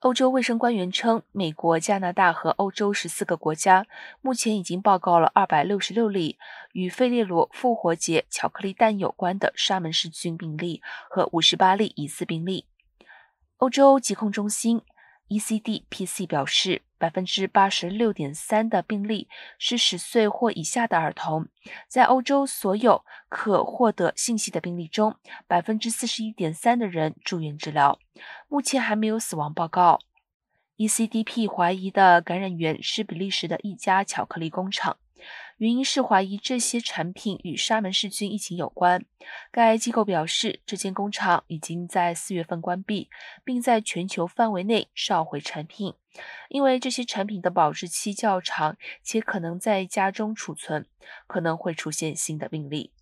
欧洲卫生官员称，美国、加拿大和欧洲十四个国家目前已经报告了二百六十六例与费列罗复活节巧克力蛋有关的沙门氏菌病例和五十八例疑似病例。欧洲疾控中心 （ECDPC） 表示，百分之八十六点三的病例是十岁或以下的儿童。在欧洲所有可获得信息的病例中，百分之四十一点三的人住院治疗。目前还没有死亡报告。ECDP 怀疑的感染源是比利时的一家巧克力工厂。原因是怀疑这些产品与沙门氏菌疫情有关。该机构表示，这间工厂已经在四月份关闭，并在全球范围内召回产品，因为这些产品的保质期较长，且可能在家中储存，可能会出现新的病例。